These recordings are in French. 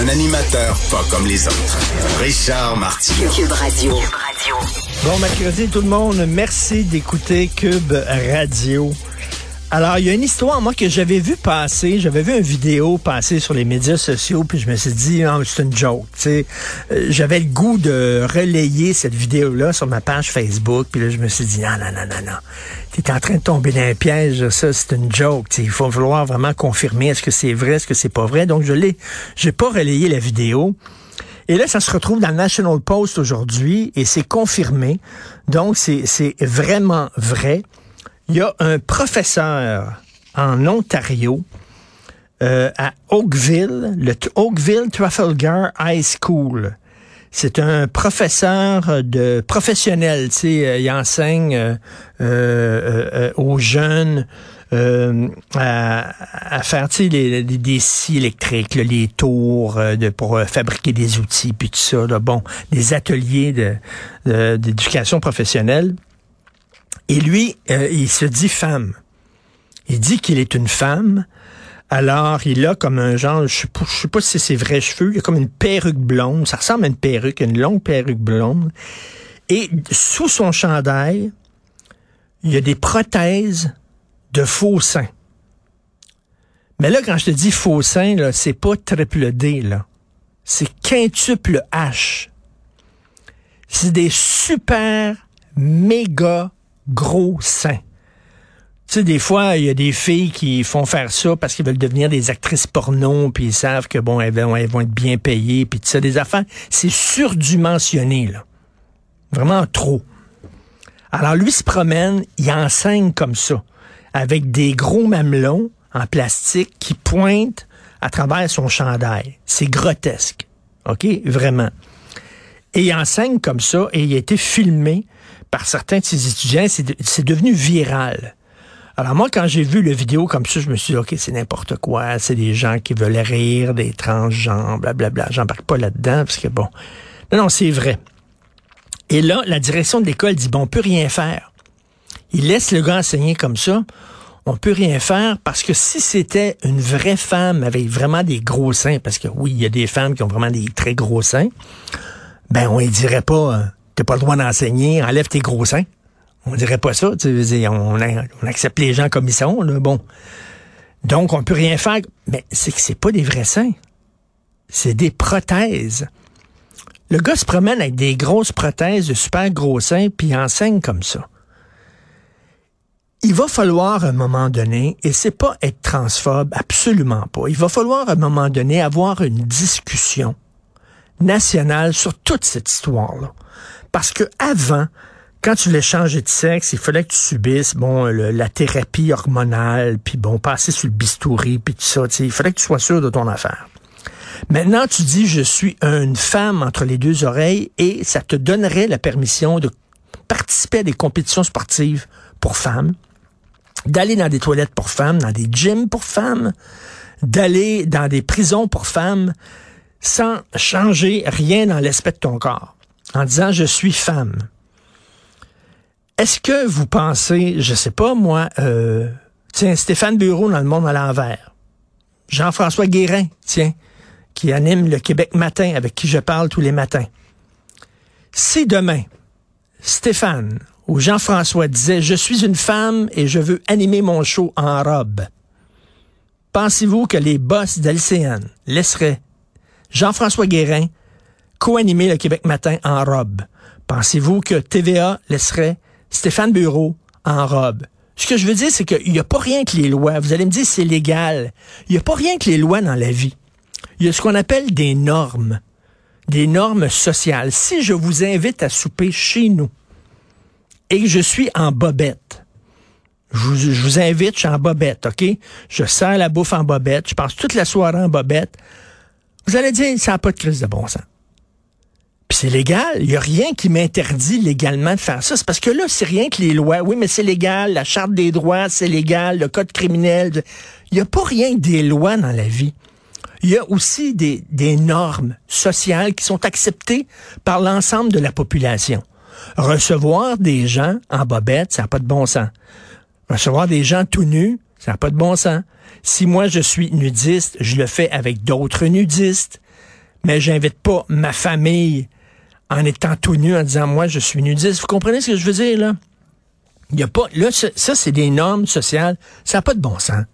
Un animateur pas comme les autres. Richard Martineau. Cube Radio. Bon mercredi tout le monde, merci d'écouter Cube Radio. Alors, il y a une histoire, moi, que j'avais vu passer. J'avais vu une vidéo passer sur les médias sociaux, puis je me suis dit, oh, c'est une joke. Tu sais, Euh, j'avais le goût de relayer cette vidéo-là sur ma page Facebook, puis là, je me suis dit, non, non, non, non, non. T'es en train de tomber dans un piège, ça, c'est une joke. Tu sais, il faut vouloir vraiment confirmer est-ce que c'est vrai, est-ce que c'est pas vrai. Donc, je l'ai, j'ai pas relayé la vidéo. Et là, ça se retrouve dans le National Post aujourd'hui et c'est confirmé. Donc, c'est vraiment vrai. Il y a un professeur en Ontario, euh, à Oakville, le Oakville Trafalgar High School. C'est un professeur de professionnel, tu sais, euh, il enseigne euh, euh, euh, aux jeunes euh, à, à faire, les- les- des scies électriques, là, les tours euh, de, pour fabriquer des outils, puis tout ça, là, bon, des ateliers de- de- d'éducation professionnelle. Et lui, euh, il se dit femme. Il dit qu'il est une femme. Alors, il a comme un genre, je sais pas, je sais pas si c'est ses vrais cheveux, il a comme une perruque blonde. Ça ressemble à une perruque, une longue perruque blonde. Et sous son chandail, il y a des prothèses de faux seins. Mais là, quand je te dis faux seins, là, c'est pas triple D, là. C'est quintuple H. C'est des super méga gros seins. Tu sais, des fois, il y a des filles qui font faire ça parce qu'ils veulent devenir des actrices porno, puis ils savent que bon, elles vont, elles vont être bien payées, puis tout ça, des affaires. C'est surdimensionné, là. Vraiment trop. Alors, lui se promène, il enseigne comme ça, avec des gros mamelons en plastique qui pointent à travers son chandail. C'est grotesque. OK? Vraiment. Et il enseigne comme ça et il a été filmé par certains de ses étudiants. C'est de- c'est devenu viral. Alors moi, quand j'ai vu le vidéo comme ça, je me suis dit, OK, c'est n'importe quoi. C'est des gens qui veulent rire, des transgenres, blablabla. J'embarque pas là-dedans parce que bon. Non, non, c'est vrai. Et là, la direction de l'école dit, bon, on peut rien faire. Il laisse le gars enseigner comme ça. On peut rien faire parce que si c'était une vraie femme avec vraiment des gros seins, parce que oui, il y a des femmes qui ont vraiment des très gros seins, ben on ne dirait pas, euh, t'as pas le droit d'enseigner, enlève tes gros seins. On dirait pas ça. tu sais, On, on accepte les gens comme ils sont. Là, bon. Donc, on peut rien faire. Mais c'est que c'est pas des vrais seins. C'est des prothèses. Le gars se promène avec des grosses prothèses de super gros seins, puis enseigne comme ça. Il va falloir à un moment donné, et c'est pas être transphobe, absolument pas. Il va falloir à un moment donné avoir une discussion nationale sur toute cette histoire-là. Parce que avant, quand tu voulais changer de sexe, il fallait que tu subisses bon la thérapie hormonale, puis bon passer sur le bistouri, puis tout ça. Il fallait que tu sois sûr de ton affaire. Maintenant, tu dis je suis une femme entre les deux oreilles et ça te donnerait la permission de participer à des compétitions sportives pour femmes, d'aller dans des toilettes pour femmes, dans des gyms pour femmes, d'aller dans des prisons pour femmes sans changer rien dans l'aspect de ton corps, en disant je suis femme. Est-ce que vous pensez, je sais pas moi, euh, tiens, Stéphane Bureau dans le monde à l'envers, Jean-François Guérin, tiens, qui anime le Québec Matin, avec qui je parle tous les matins. Si demain, Stéphane ou Jean-François disait Je suis une femme et je veux animer mon show en robe, pensez-vous que les boss d'LCN laisseraient Jean-François Guérin co-animer le Québec Matin en robe? Pensez-vous que TVA laisserait Stéphane Bureau en robe? Ce que je veux dire, c'est qu'il n'y a pas rien que les lois. Vous allez me dire c'est légal. Il n'y a pas rien que les lois dans la vie. Il y a ce qu'on appelle des normes. Des normes sociales. Si je vous invite à souper chez nous et que je suis en bobette, je vous, je vous invite, je suis en bobette, OK? Je sers la bouffe en bobette, je passe toute la soirée en bobette. Vous allez dire, ça n'a pas de crise de bon sens. Puis c'est légal. Il n'y a rien qui m'interdit légalement de faire ça. C'est parce que là, c'est rien que les lois. Oui, mais c'est légal. La charte des droits, c'est légal. Le code criminel. Il n'y a pas rien que des lois dans la vie. Il y a aussi des, normes sociales qui sont acceptées par l'ensemble de la population. Recevoir des gens en bobette, ça n'a pas de bon sens. Recevoir des gens tout nus, ça n'a pas de bon sens. Si moi je suis nudiste, je le fais avec d'autres nudistes, mais j'invite pas ma famille en étant tout nu en disant moi je suis nudiste. Vous comprenez ce que je veux dire là? Il y a pas là ça c'est des normes sociales, ça n'a pas de bon sens.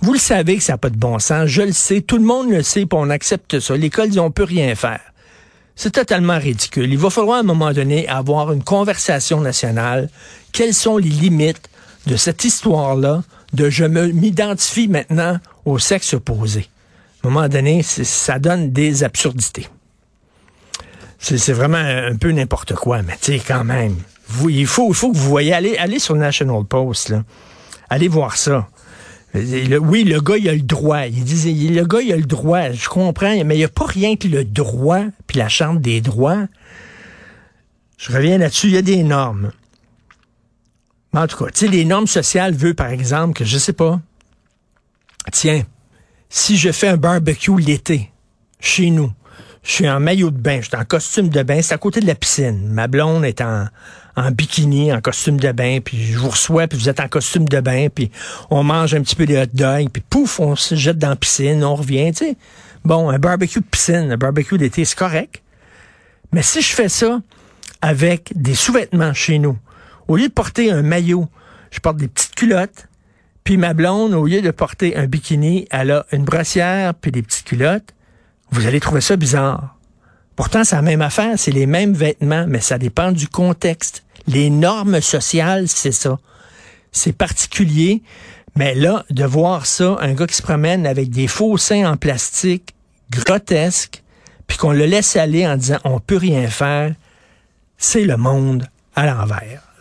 Vous le savez que ça n'a pas de bon sens, je le sais, tout le monde le sait, puis on accepte ça. L'école dit on peut rien faire. C'est totalement ridicule. Il va falloir à un moment donné avoir une conversation nationale. Quelles sont les limites de cette histoire-là? De je m'identifie maintenant au sexe opposé? À un moment donné, ça donne des absurdités. C'est vraiment un peu n'importe quoi, mais tu sais, quand même. Vous, il, faut, il faut que vous voyez, allez, allez sur National Post, là. allez voir ça oui, le gars, il a le droit. Il disait, le gars, il a le droit. Je comprends, mais il n'y a pas rien que le droit, puis la Charte des droits. Je reviens là-dessus, il y a des normes. En tout cas, tu sais, les normes sociales veulent, par exemple, que je sais pas. Tiens, si je fais un barbecue l'été, chez nous, je suis en maillot de bain, je suis en costume de bain, c'est à côté de la piscine. Ma blonde est en, en bikini, en costume de bain, puis je vous reçois, puis vous êtes en costume de bain, puis on mange un petit peu de hot dog, puis pouf, on se jette dans la piscine, on revient, tu sais. Bon, un barbecue de piscine, un barbecue d'été, c'est correct. Mais si je fais ça avec des sous-vêtements chez nous, au lieu de porter un maillot, je porte des petites culottes, puis ma blonde, au lieu de porter un bikini, elle a une brassière puis des petites culottes, vous allez trouver ça bizarre. Pourtant, c'est la même affaire, c'est les mêmes vêtements, mais ça dépend du contexte. Les normes sociales, c'est ça. C'est particulier, mais là, de voir ça, un gars qui se promène avec des faux seins en plastique, grotesques, puis qu'on le laisse aller en disant on peut rien faire, c'est le monde à l'envers.